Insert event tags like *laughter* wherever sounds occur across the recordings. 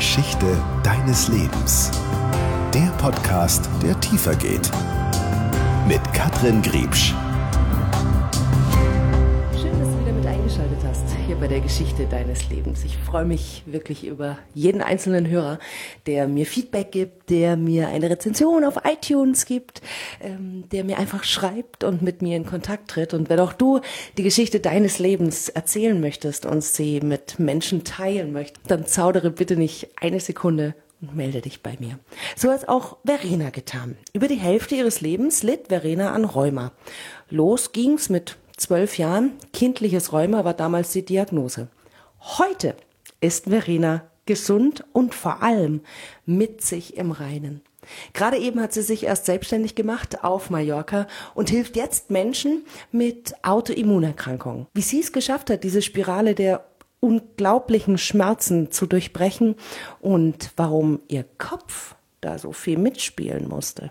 Geschichte deines Lebens. Der Podcast, der tiefer geht. Mit Katrin Griebsch. Hier bei der Geschichte deines Lebens. Ich freue mich wirklich über jeden einzelnen Hörer, der mir Feedback gibt, der mir eine Rezension auf iTunes gibt, ähm, der mir einfach schreibt und mit mir in Kontakt tritt. Und wenn auch du die Geschichte deines Lebens erzählen möchtest und sie mit Menschen teilen möchtest, dann zaudere bitte nicht eine Sekunde und melde dich bei mir. So hat auch Verena getan. Über die Hälfte ihres Lebens litt Verena an Rheuma. Los ging's mit zwölf Jahren. Kindliches Rheuma war damals die Diagnose. Heute ist Verena gesund und vor allem mit sich im Reinen. Gerade eben hat sie sich erst selbstständig gemacht auf Mallorca und hilft jetzt Menschen mit Autoimmunerkrankungen. Wie sie es geschafft hat, diese Spirale der unglaublichen Schmerzen zu durchbrechen und warum ihr Kopf da so viel mitspielen musste.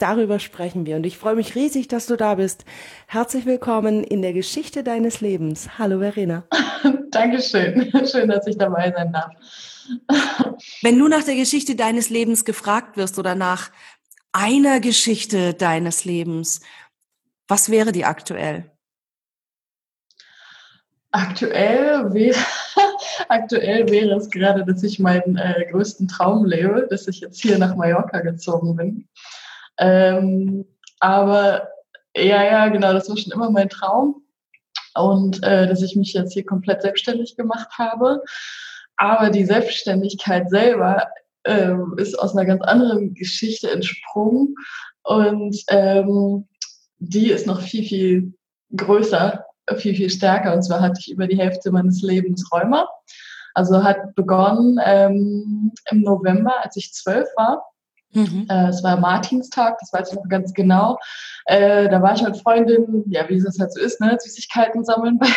Darüber sprechen wir und ich freue mich riesig, dass du da bist. Herzlich willkommen in der Geschichte deines Lebens. Hallo Verena. *laughs* Dankeschön. Schön, dass ich dabei sein darf. *laughs* Wenn du nach der Geschichte deines Lebens gefragt wirst oder nach einer Geschichte deines Lebens, was wäre die aktuell? Aktuell wäre, *laughs* aktuell wäre es gerade, dass ich meinen äh, größten Traum lebe, dass ich jetzt hier nach Mallorca gezogen bin. Ähm, aber ja, ja, genau, das war schon immer mein Traum. Und äh, dass ich mich jetzt hier komplett selbstständig gemacht habe. Aber die Selbstständigkeit selber äh, ist aus einer ganz anderen Geschichte entsprungen. Und ähm, die ist noch viel, viel größer, viel, viel stärker. Und zwar hatte ich über die Hälfte meines Lebens Rheuma. Also hat begonnen ähm, im November, als ich zwölf war. Mhm. Äh, es war Martinstag, das weiß ich noch ganz genau. Äh, da war ich mit Freundin, ja, wie es halt so ist, ne, Süßigkeiten sammeln *laughs* bei,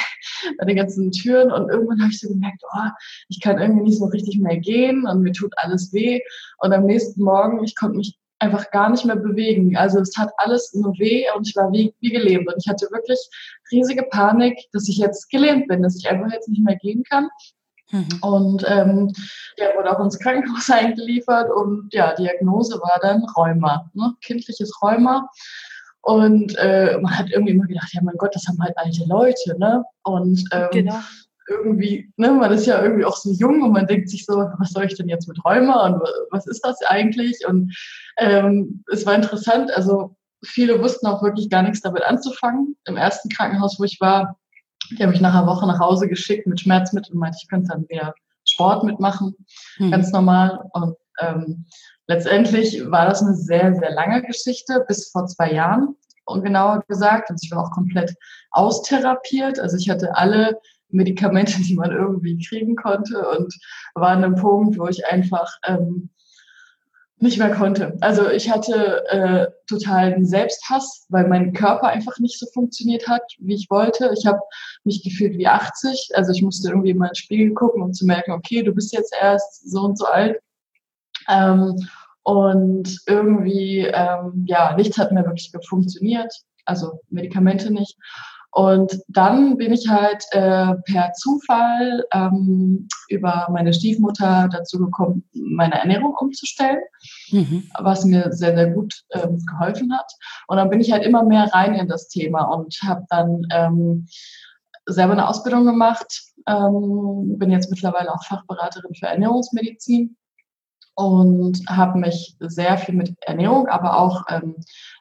bei den ganzen Türen und irgendwann habe ich so gemerkt, oh, ich kann irgendwie nicht so richtig mehr gehen und mir tut alles weh. Und am nächsten Morgen, ich konnte mich einfach gar nicht mehr bewegen. Also es hat alles nur weh und ich war wie, wie gelähmt. Und ich hatte wirklich riesige Panik, dass ich jetzt gelähmt bin, dass ich einfach jetzt nicht mehr gehen kann. Mhm. Und ähm, der wurde auch ins Krankenhaus *laughs* eingeliefert und ja, Diagnose war dann Rheuma, ne? kindliches Rheuma. Und äh, man hat irgendwie immer gedacht, ja mein Gott, das haben halt alte Leute, ne? Und ähm, genau. irgendwie, ne, man ist ja irgendwie auch so jung und man denkt sich so, was soll ich denn jetzt mit Rheuma und was ist das eigentlich? Und ähm, es war interessant, also viele wussten auch wirklich gar nichts damit anzufangen. Im ersten Krankenhaus, wo ich war, die haben mich nach einer Woche nach Hause geschickt mit Schmerzmitteln und meinte, ich könnte dann wieder Sport mitmachen, hm. ganz normal. Und ähm, letztendlich war das eine sehr, sehr lange Geschichte, bis vor zwei Jahren, und genauer gesagt. Und ich war auch komplett austherapiert. Also ich hatte alle Medikamente, die man irgendwie kriegen konnte und war an einem Punkt, wo ich einfach ähm, nicht mehr konnte. Also ich hatte äh, totalen Selbsthass, weil mein Körper einfach nicht so funktioniert hat, wie ich wollte. Ich habe mich gefühlt wie 80. Also ich musste irgendwie in meinen Spiegel gucken, um zu merken, okay, du bist jetzt erst so und so alt. Ähm, und irgendwie, ähm, ja, nichts hat mehr wirklich funktioniert. Also Medikamente nicht. Und dann bin ich halt äh, per Zufall ähm, über meine Stiefmutter dazu gekommen, meine Ernährung umzustellen, mhm. was mir sehr, sehr gut ähm, geholfen hat. Und dann bin ich halt immer mehr rein in das Thema und habe dann ähm, selber eine Ausbildung gemacht, ähm, bin jetzt mittlerweile auch Fachberaterin für Ernährungsmedizin und habe mich sehr viel mit Ernährung, aber auch ähm,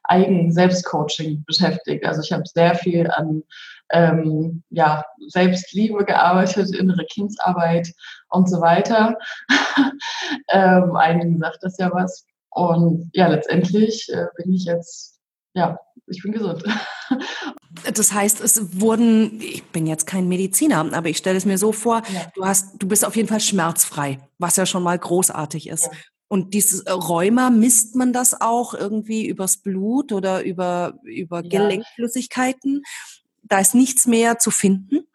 eigen Selbstcoaching beschäftigt. Also ich habe sehr viel an ähm, ja, Selbstliebe gearbeitet, innere Kindsarbeit und so weiter. *laughs* ähm, einigen sagt das ja was. Und ja, letztendlich äh, bin ich jetzt, ja, ich bin gesund. *laughs* Das heißt, es wurden, ich bin jetzt kein Mediziner, aber ich stelle es mir so vor, ja. du hast, du bist auf jeden Fall schmerzfrei, was ja schon mal großartig ist. Ja. Und dieses Rheuma, misst man das auch irgendwie übers Blut oder über, über. Gelenkflüssigkeiten? Da ist nichts mehr zu finden?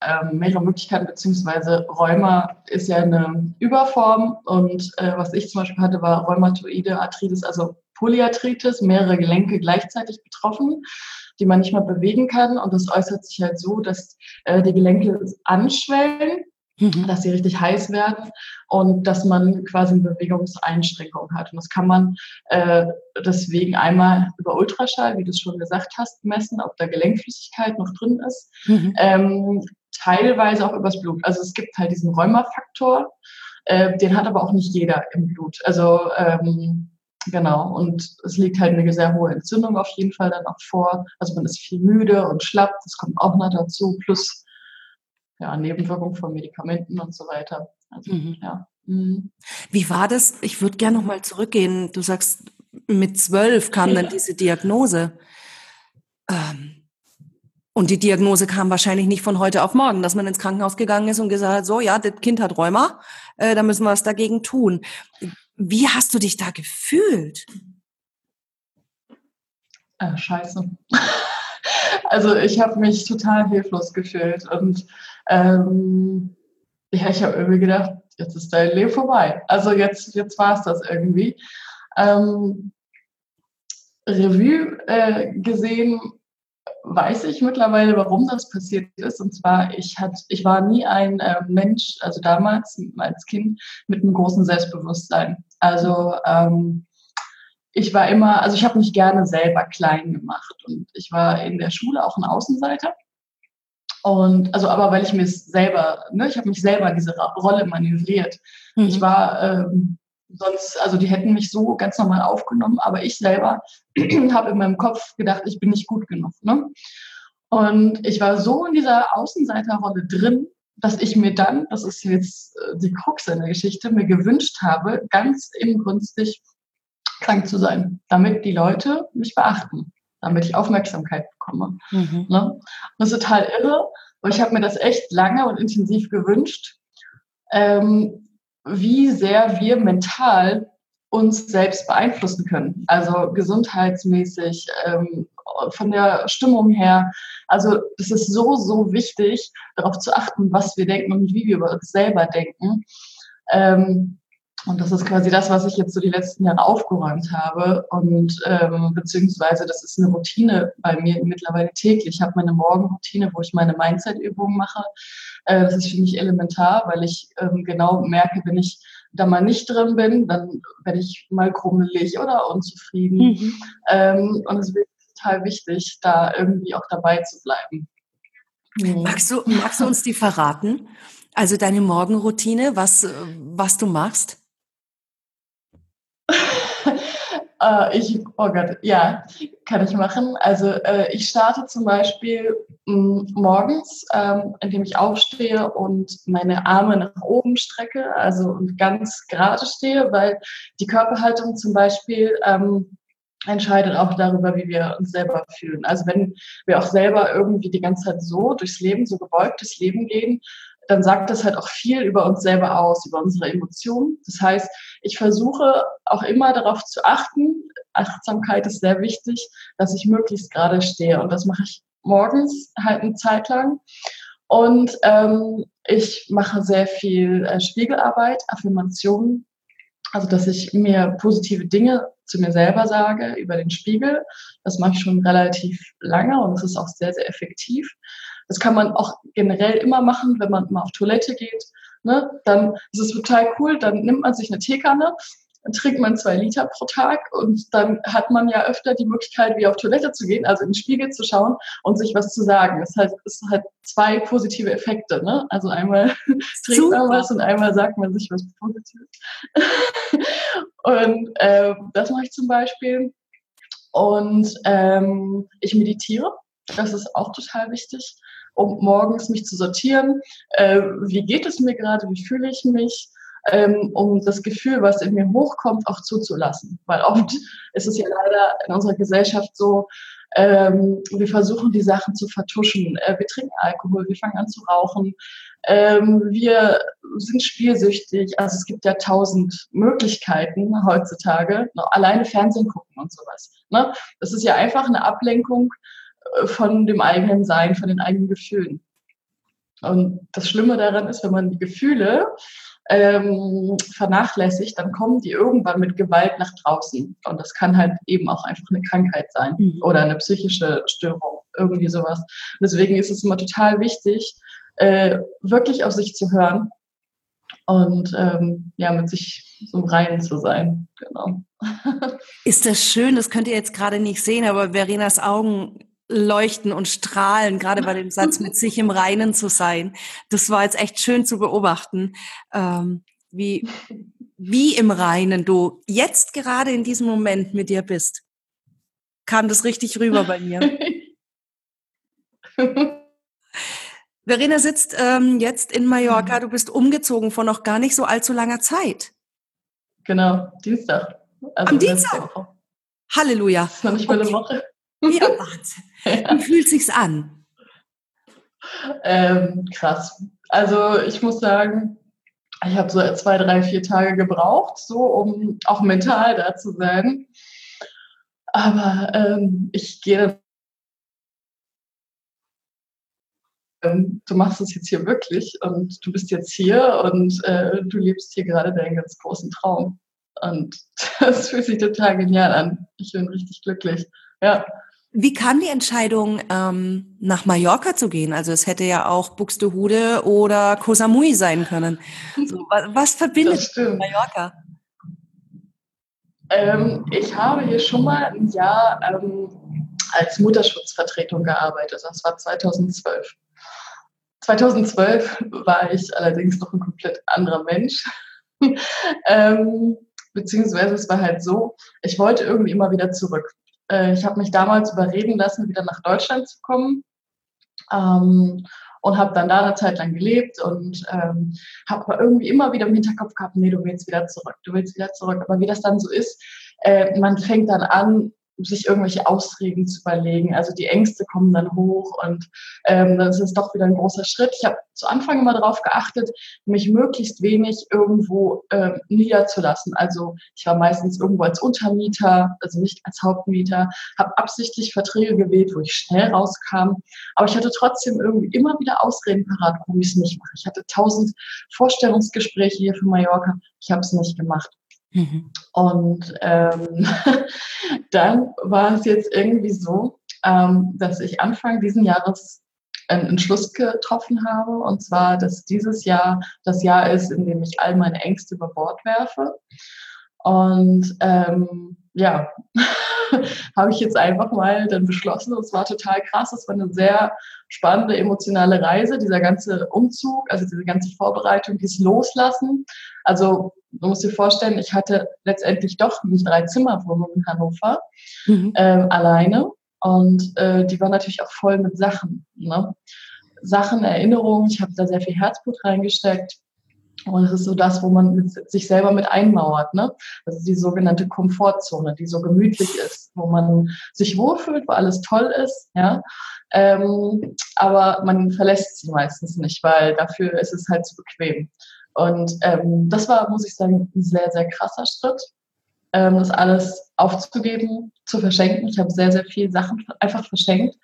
Ähm, mehrere Möglichkeiten, beziehungsweise Rheuma ist ja eine Überform und äh, was ich zum Beispiel hatte, war Rheumatoide Arthritis, also Polyarthritis, mehrere Gelenke gleichzeitig betroffen, die man nicht mehr bewegen kann und das äußert sich halt so, dass äh, die Gelenke anschwellen mhm. dass sie richtig heiß werden und dass man quasi eine Bewegungseinschränkung hat. Und das kann man äh, deswegen einmal über Ultraschall, wie du es schon gesagt hast, messen, ob da Gelenkflüssigkeit noch drin ist. Mhm. Ähm, teilweise auch übers Blut. Also es gibt halt diesen Rheumafaktor, äh, den hat aber auch nicht jeder im Blut. Also ähm, genau, und es liegt halt eine sehr hohe Entzündung auf jeden Fall dann auch vor. Also man ist viel müde und schlapp, das kommt auch noch dazu, plus ja, Nebenwirkungen von Medikamenten und so weiter. Also, mhm. ja. Mhm. Wie war das? Ich würde gerne nochmal zurückgehen. Du sagst, mit zwölf kam ja. dann diese Diagnose. Ähm, und die Diagnose kam wahrscheinlich nicht von heute auf morgen, dass man ins Krankenhaus gegangen ist und gesagt hat, so, ja, das Kind hat Rheuma, äh, da müssen wir was dagegen tun. Wie hast du dich da gefühlt? Äh, scheiße. *laughs* also ich habe mich total hilflos gefühlt und ähm, ja, ich habe irgendwie gedacht, jetzt ist dein Leben vorbei. Also jetzt, jetzt war es das irgendwie. Ähm, Revue äh, gesehen weiß ich mittlerweile, warum das passiert ist. Und zwar, ich, hat, ich war nie ein äh, Mensch, also damals als Kind, mit einem großen Selbstbewusstsein. Also ähm, ich war immer, also ich habe mich gerne selber klein gemacht. Und ich war in der Schule auch ein Außenseiter. Und also aber weil ich mir selber, ne, ich habe mich selber diese Rolle manövriert. Mhm. Ich war ähm, sonst, also die hätten mich so ganz normal aufgenommen, aber ich selber *clears throat* habe in meinem Kopf gedacht, ich bin nicht gut genug. Ne? Und ich war so in dieser Außenseiterrolle drin, dass ich mir dann, das ist jetzt äh, die Krux in der Geschichte, mir gewünscht habe, ganz inbrünstig krank zu sein, damit die Leute mich beachten, damit ich Aufmerksamkeit bekomme. Mhm. Ne? Das ist total irre, weil ich habe mir das echt lange und intensiv gewünscht. Ähm, wie sehr wir mental uns selbst beeinflussen können. Also gesundheitsmäßig, ähm, von der Stimmung her. Also es ist so, so wichtig, darauf zu achten, was wir denken und wie wir über uns selber denken. Ähm, und das ist quasi das, was ich jetzt so die letzten Jahre aufgeräumt habe. Und ähm, beziehungsweise das ist eine Routine bei mir mittlerweile täglich. Ich habe meine Morgenroutine, wo ich meine Mindset-Übungen mache. Äh, das ist, finde ich, elementar, weil ich ähm, genau merke, wenn ich da mal nicht drin bin, dann werde ich mal krummelig oder unzufrieden. Mhm. Ähm, und es ist total wichtig, da irgendwie auch dabei zu bleiben. Mhm. Magst, du, magst du uns die verraten? Also deine Morgenroutine, was, was du machst? Äh, ich, oh Gott, ja, kann ich machen. Also äh, ich starte zum Beispiel mh, morgens, ähm, indem ich aufstehe und meine Arme nach oben strecke, also und ganz gerade stehe, weil die Körperhaltung zum Beispiel ähm, entscheidet auch darüber, wie wir uns selber fühlen. Also wenn wir auch selber irgendwie die ganze Zeit so durchs Leben, so gebeugt durchs Leben gehen, dann sagt das halt auch viel über uns selber aus, über unsere Emotionen. Das heißt, ich versuche auch immer darauf zu achten, Achtsamkeit ist sehr wichtig, dass ich möglichst gerade stehe. Und das mache ich morgens halt eine Zeit lang. Und ähm, ich mache sehr viel äh, Spiegelarbeit, Affirmationen, also dass ich mir positive Dinge zu mir selber sage über den Spiegel. Das mache ich schon relativ lange und es ist auch sehr, sehr effektiv. Das kann man auch generell immer machen, wenn man mal auf Toilette geht. Ne? Dann ist es total cool, dann nimmt man sich eine Teekanne, dann trinkt man zwei Liter pro Tag und dann hat man ja öfter die Möglichkeit, wie auf Toilette zu gehen, also in den Spiegel zu schauen und sich was zu sagen. Das heißt, es hat zwei positive Effekte. Ne? Also einmal *laughs* trinkt man was und einmal sagt man sich was Positives. *laughs* und äh, das mache ich zum Beispiel. Und ähm, ich meditiere. Das ist auch total wichtig um morgens mich zu sortieren. Äh, wie geht es mir gerade? Wie fühle ich mich? Ähm, um das Gefühl, was in mir hochkommt, auch zuzulassen. Weil oft ist es ja leider in unserer Gesellschaft so, ähm, wir versuchen die Sachen zu vertuschen. Äh, wir trinken Alkohol, wir fangen an zu rauchen, ähm, wir sind spielsüchtig. Also es gibt ja tausend Möglichkeiten heutzutage, alleine Fernsehen gucken und sowas. Ne? Das ist ja einfach eine Ablenkung von dem eigenen Sein, von den eigenen Gefühlen. Und das Schlimme daran ist, wenn man die Gefühle ähm, vernachlässigt, dann kommen die irgendwann mit Gewalt nach draußen. Und das kann halt eben auch einfach eine Krankheit sein mhm. oder eine psychische Störung, irgendwie sowas. Deswegen ist es immer total wichtig, äh, wirklich auf sich zu hören und ähm, ja, mit sich so rein zu sein. Genau. *laughs* Ist das schön, das könnt ihr jetzt gerade nicht sehen, aber Verenas Augen leuchten und strahlen, gerade bei dem Satz, mit sich im Reinen zu sein. Das war jetzt echt schön zu beobachten, ähm, wie, wie im Reinen du jetzt gerade in diesem Moment mit dir bist. Kam das richtig rüber bei mir? *laughs* Verena sitzt ähm, jetzt in Mallorca. Mhm. Du bist umgezogen vor noch gar nicht so allzu langer Zeit. Genau, Dienstag. Also Am Dienstag? Halleluja. Das ist noch nicht mal eine Woche. Ja, Wahnsinn. ja. *laughs* Wie fühlt sich's an? Ähm, krass. Also ich muss sagen, ich habe so zwei, drei, vier Tage gebraucht, so um auch mental da zu sein. Aber ähm, ich gehe ähm, du machst es jetzt hier wirklich und du bist jetzt hier und äh, du lebst hier gerade deinen ganz großen Traum. Und *laughs* das fühlt sich total genial an. Ich bin richtig glücklich. Ja. Wie kam die Entscheidung, ähm, nach Mallorca zu gehen? Also es hätte ja auch Buxtehude oder Koh Samui sein können. So, was, was verbindet Mallorca? Ähm, ich habe hier schon mal ein Jahr ähm, als Mutterschutzvertretung gearbeitet. Das war 2012. 2012 war ich allerdings noch ein komplett anderer Mensch. *laughs* ähm, beziehungsweise es war halt so, ich wollte irgendwie immer wieder zurück. Äh, ich habe mich damals überreden lassen, wieder nach Deutschland zu kommen. Ähm, und habe dann da eine Zeit lang gelebt und ähm, habe aber irgendwie immer wieder im Hinterkopf gehabt, nee, du willst wieder zurück, du willst wieder zurück. Aber wie das dann so ist, äh, man fängt dann an, sich irgendwelche Ausreden zu überlegen. Also die Ängste kommen dann hoch und ähm, dann ist doch wieder ein großer Schritt. Ich habe zu Anfang immer darauf geachtet, mich möglichst wenig irgendwo äh, niederzulassen. Also ich war meistens irgendwo als Untermieter, also nicht als Hauptmieter, habe absichtlich Verträge gewählt, wo ich schnell rauskam. Aber ich hatte trotzdem irgendwie immer wieder Ausreden parat, warum ich es nicht mache. Ich hatte tausend Vorstellungsgespräche hier für Mallorca. Ich habe es nicht gemacht. Mhm. Und ähm, *laughs* dann war es jetzt irgendwie so, ähm, dass ich Anfang diesen Jahres einen Entschluss getroffen habe, und zwar, dass dieses Jahr das Jahr ist, in dem ich all meine Ängste über Bord werfe. Und ähm, ja, *laughs* habe ich jetzt einfach mal dann beschlossen. Es war total krass. Es war eine sehr spannende emotionale Reise, dieser ganze Umzug, also diese ganze Vorbereitung, dieses Loslassen. Also du musst dir vorstellen, ich hatte letztendlich doch eine Drei-Zimmer-Wohnung in Hannover mhm. ähm, alleine. Und äh, die war natürlich auch voll mit Sachen. Ne? Sachen, Erinnerungen. Ich habe da sehr viel Herzblut reingesteckt. Und es ist so das, wo man mit sich selber mit einmauert. Ne? Das ist die sogenannte Komfortzone, die so gemütlich ist, wo man sich wohlfühlt, wo alles toll ist. Ja? Ähm, aber man verlässt sie meistens nicht, weil dafür ist es halt zu bequem. Und ähm, das war, muss ich sagen, ein sehr, sehr krasser Schritt, ähm, das alles aufzugeben, zu verschenken. Ich habe sehr, sehr viele Sachen einfach verschenkt.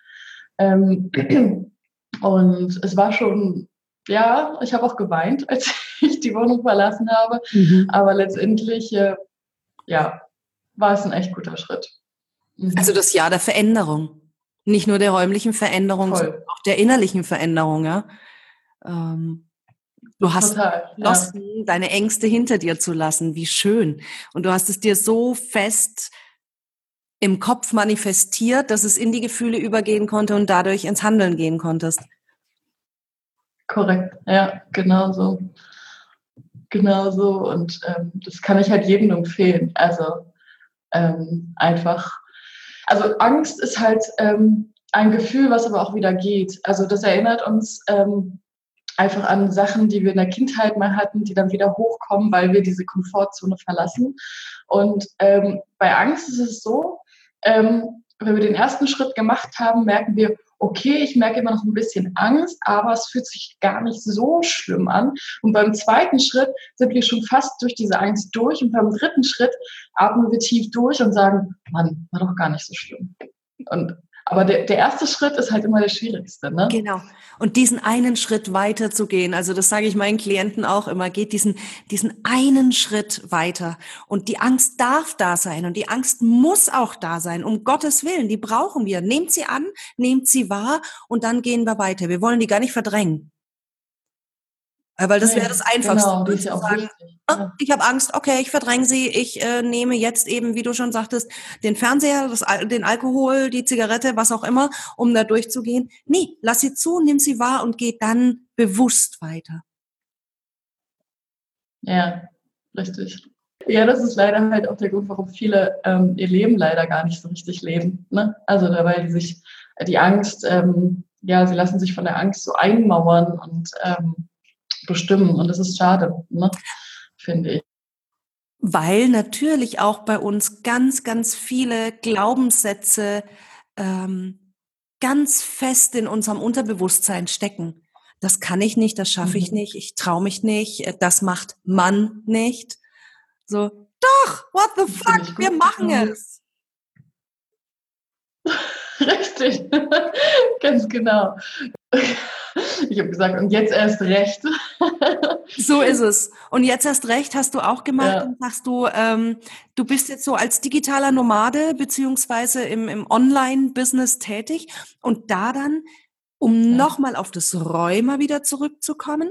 Ähm, *clears throat* und es war schon, ja, ich habe auch geweint, *laughs* als ich die Wohnung verlassen habe. Mhm. Aber letztendlich, äh, ja, war es ein echt guter Schritt. Mhm. Also das Jahr der Veränderung. Nicht nur der räumlichen Veränderung, Voll. sondern auch der innerlichen Veränderung, ja. Ähm, Du hast Total, beschlossen, ja. deine Ängste hinter dir zu lassen. Wie schön. Und du hast es dir so fest im Kopf manifestiert, dass es in die Gefühle übergehen konnte und dadurch ins Handeln gehen konntest. Korrekt, ja, genau so. Genau so. Und ähm, das kann ich halt jedem empfehlen. Also ähm, einfach, also Angst ist halt ähm, ein Gefühl, was aber auch wieder geht. Also das erinnert uns ähm, einfach an Sachen, die wir in der Kindheit mal hatten, die dann wieder hochkommen, weil wir diese Komfortzone verlassen. Und ähm, bei Angst ist es so, ähm, wenn wir den ersten Schritt gemacht haben, merken wir, okay, ich merke immer noch ein bisschen Angst, aber es fühlt sich gar nicht so schlimm an. Und beim zweiten Schritt sind wir schon fast durch diese Angst durch. Und beim dritten Schritt atmen wir tief durch und sagen, Mann, war doch gar nicht so schlimm. Und aber der, der erste Schritt ist halt immer der schwierigste. Ne? Genau. Und diesen einen Schritt weiter zu gehen, also das sage ich meinen Klienten auch immer, geht diesen, diesen einen Schritt weiter. Und die Angst darf da sein und die Angst muss auch da sein, um Gottes Willen. Die brauchen wir. Nehmt sie an, nehmt sie wahr und dann gehen wir weiter. Wir wollen die gar nicht verdrängen. Äh, weil das wäre das Einfachste. Genau, das ist ja auch sagen, oh, ich habe Angst, okay, ich verdränge sie, ich äh, nehme jetzt eben, wie du schon sagtest, den Fernseher, das, den Alkohol, die Zigarette, was auch immer, um da durchzugehen. Nee, lass sie zu, nimm sie wahr und geh dann bewusst weiter. Ja, richtig. Ja, das ist leider halt auch der Grund, warum viele ähm, ihr Leben leider gar nicht so richtig leben. Ne? Also weil sich die Angst, ähm, ja, sie lassen sich von der Angst so einmauern und ähm, bestimmen. Und das ist schade, ne? finde ich. Weil natürlich auch bei uns ganz, ganz viele Glaubenssätze ähm, ganz fest in unserem Unterbewusstsein stecken. Das kann ich nicht, das schaffe ich mhm. nicht, ich traue mich nicht, äh, das macht man nicht. So, doch, what the fuck, wir machen es. *laughs* *laughs* Richtig, *laughs* ganz genau. Ich habe gesagt, und jetzt erst recht. *laughs* so ist es. Und jetzt erst recht hast du auch gemacht ja. und sagst du, ähm, du bist jetzt so als digitaler Nomade beziehungsweise im, im Online-Business tätig und da dann um ja. nochmal auf das Rheuma wieder zurückzukommen,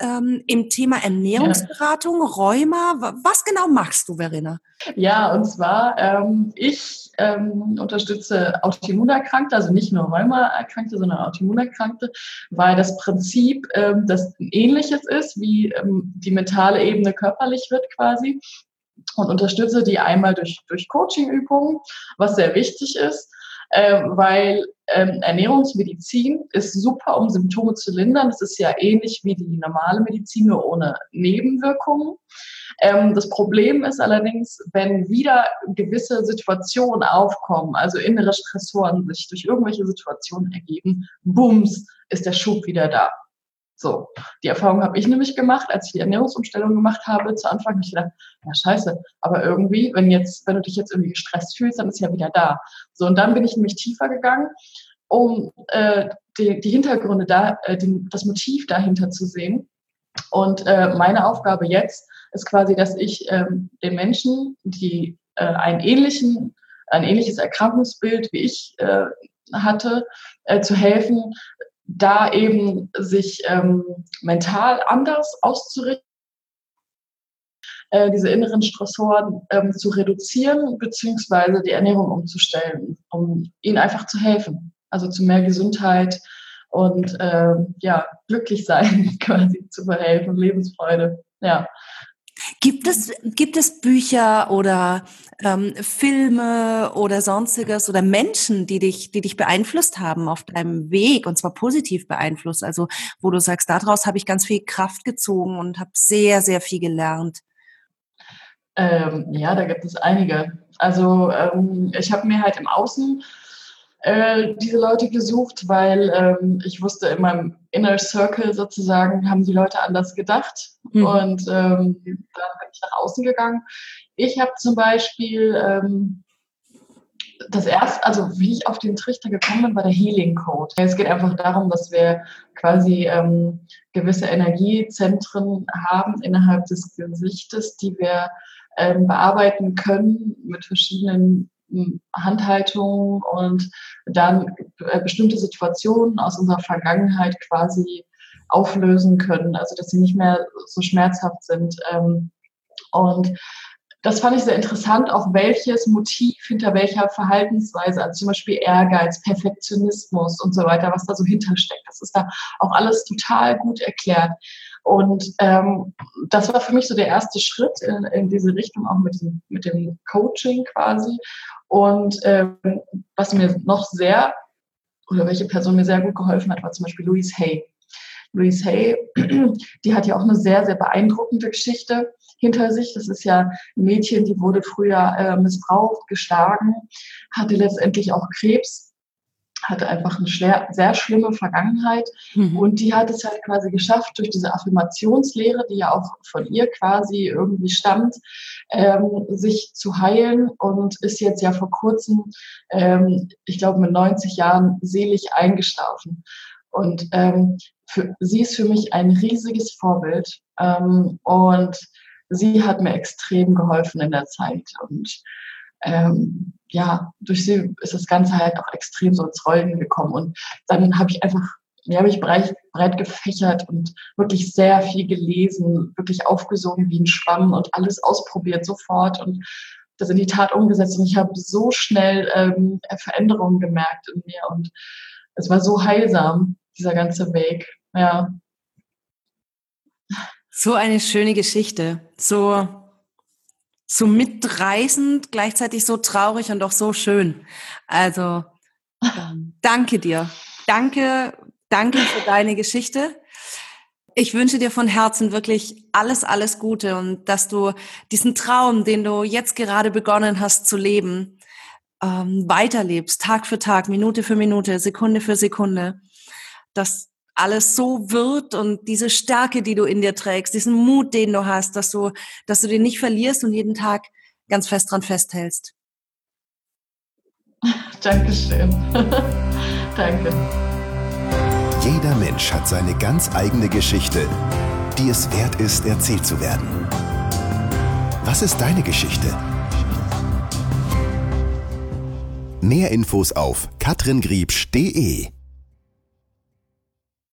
ähm, im Thema Ernährungsberatung, ja. Rheuma, was genau machst du, Verena? Ja, und zwar, ähm, ich ähm, unterstütze Autoimmunerkrankte, also nicht nur Rheuma-Erkrankte, sondern Autoimmunerkrankte, weil das Prinzip ähm, das ähnliches ist, wie ähm, die mentale Ebene körperlich wird quasi und unterstütze die einmal durch, durch Coaching-Übungen, was sehr wichtig ist äh, weil ähm, Ernährungsmedizin ist super, um Symptome zu lindern. Es ist ja ähnlich wie die normale Medizin, nur ohne Nebenwirkungen. Ähm, das Problem ist allerdings, wenn wieder gewisse Situationen aufkommen, also innere Stressoren sich durch irgendwelche Situationen ergeben, bums, ist der Schub wieder da. So, die Erfahrung habe ich nämlich gemacht, als ich die Ernährungsumstellung gemacht habe. Zu Anfang habe ich gedacht, ja scheiße, aber irgendwie, wenn jetzt, wenn du dich jetzt irgendwie gestresst fühlst, dann ist ja wieder da. So, und dann bin ich nämlich tiefer gegangen, um äh, die, die Hintergründe da, äh, die, das Motiv dahinter zu sehen. Und äh, meine Aufgabe jetzt ist quasi, dass ich ähm, den Menschen, die äh, einen ähnlichen, ein ähnliches Erkrankungsbild wie ich äh, hatte, äh, zu helfen, da eben sich ähm, mental anders auszurichten, äh, diese inneren Stressoren ähm, zu reduzieren, beziehungsweise die Ernährung umzustellen, um ihnen einfach zu helfen. Also zu mehr Gesundheit und äh, ja, glücklich sein *laughs* quasi zu verhelfen, Lebensfreude. Ja. Gibt es, gibt es Bücher oder ähm, Filme oder sonstiges oder Menschen, die dich, die dich beeinflusst haben auf deinem Weg und zwar positiv beeinflusst? Also wo du sagst, daraus habe ich ganz viel Kraft gezogen und habe sehr, sehr viel gelernt. Ähm, ja, da gibt es einige. Also ähm, ich habe mir halt im Außen äh, diese Leute gesucht, weil ähm, ich wusste, in meinem Inner Circle sozusagen haben die Leute anders gedacht. Mhm. Und ähm, dann bin ich nach außen gegangen. Ich habe zum Beispiel ähm, das erste, also wie ich auf den Trichter gekommen bin, war der Healing Code. Es geht einfach darum, dass wir quasi ähm, gewisse Energiezentren haben innerhalb des Gesichtes, die wir ähm, bearbeiten können mit verschiedenen Handhaltung und dann äh, bestimmte Situationen aus unserer Vergangenheit quasi auflösen können, also dass sie nicht mehr so schmerzhaft sind. Ähm, und das fand ich sehr interessant, auch welches Motiv hinter welcher Verhaltensweise, also zum Beispiel Ehrgeiz, Perfektionismus und so weiter, was da so hintersteckt. Das ist da auch alles total gut erklärt. Und ähm, das war für mich so der erste Schritt in, in diese Richtung, auch mit dem, mit dem Coaching quasi. Und ähm, was mir noch sehr, oder welche Person mir sehr gut geholfen hat, war zum Beispiel Louise Hay. Louise Hay, *clears throat* die hat ja auch eine sehr, sehr beeindruckende Geschichte hinter sich. Das ist ja ein Mädchen, die wurde früher äh, missbraucht, geschlagen, hatte letztendlich auch Krebs hatte einfach eine schwer, sehr schlimme Vergangenheit mhm. und die hat es halt quasi geschafft, durch diese Affirmationslehre, die ja auch von ihr quasi irgendwie stammt, ähm, sich zu heilen und ist jetzt ja vor kurzem, ähm, ich glaube mit 90 Jahren, selig eingeschlafen. Und ähm, für, sie ist für mich ein riesiges Vorbild ähm, und sie hat mir extrem geholfen in der Zeit und ähm, ja, durch sie ist das Ganze halt auch extrem so ins Rollen gekommen. Und dann habe ich einfach, ja, mich breit gefächert und wirklich sehr viel gelesen, wirklich aufgesogen wie ein Schwamm und alles ausprobiert sofort und das in die Tat umgesetzt. Und ich habe so schnell ähm, Veränderungen gemerkt in mir und es war so heilsam, dieser ganze Weg. Ja. So eine schöne Geschichte. So, so mitreißend, gleichzeitig so traurig und auch so schön. Also, ähm, *laughs* danke dir. Danke, danke für deine Geschichte. Ich wünsche dir von Herzen wirklich alles, alles Gute und dass du diesen Traum, den du jetzt gerade begonnen hast zu leben, ähm, weiterlebst, Tag für Tag, Minute für Minute, Sekunde für Sekunde, dass alles so wird und diese Stärke, die du in dir trägst, diesen Mut, den du hast, dass du, dass du den nicht verlierst und jeden Tag ganz fest dran festhältst. *laughs* Dankeschön. *laughs* Danke. Jeder Mensch hat seine ganz eigene Geschichte, die es wert ist, erzählt zu werden. Was ist deine Geschichte? Mehr Infos auf katringriebsch.de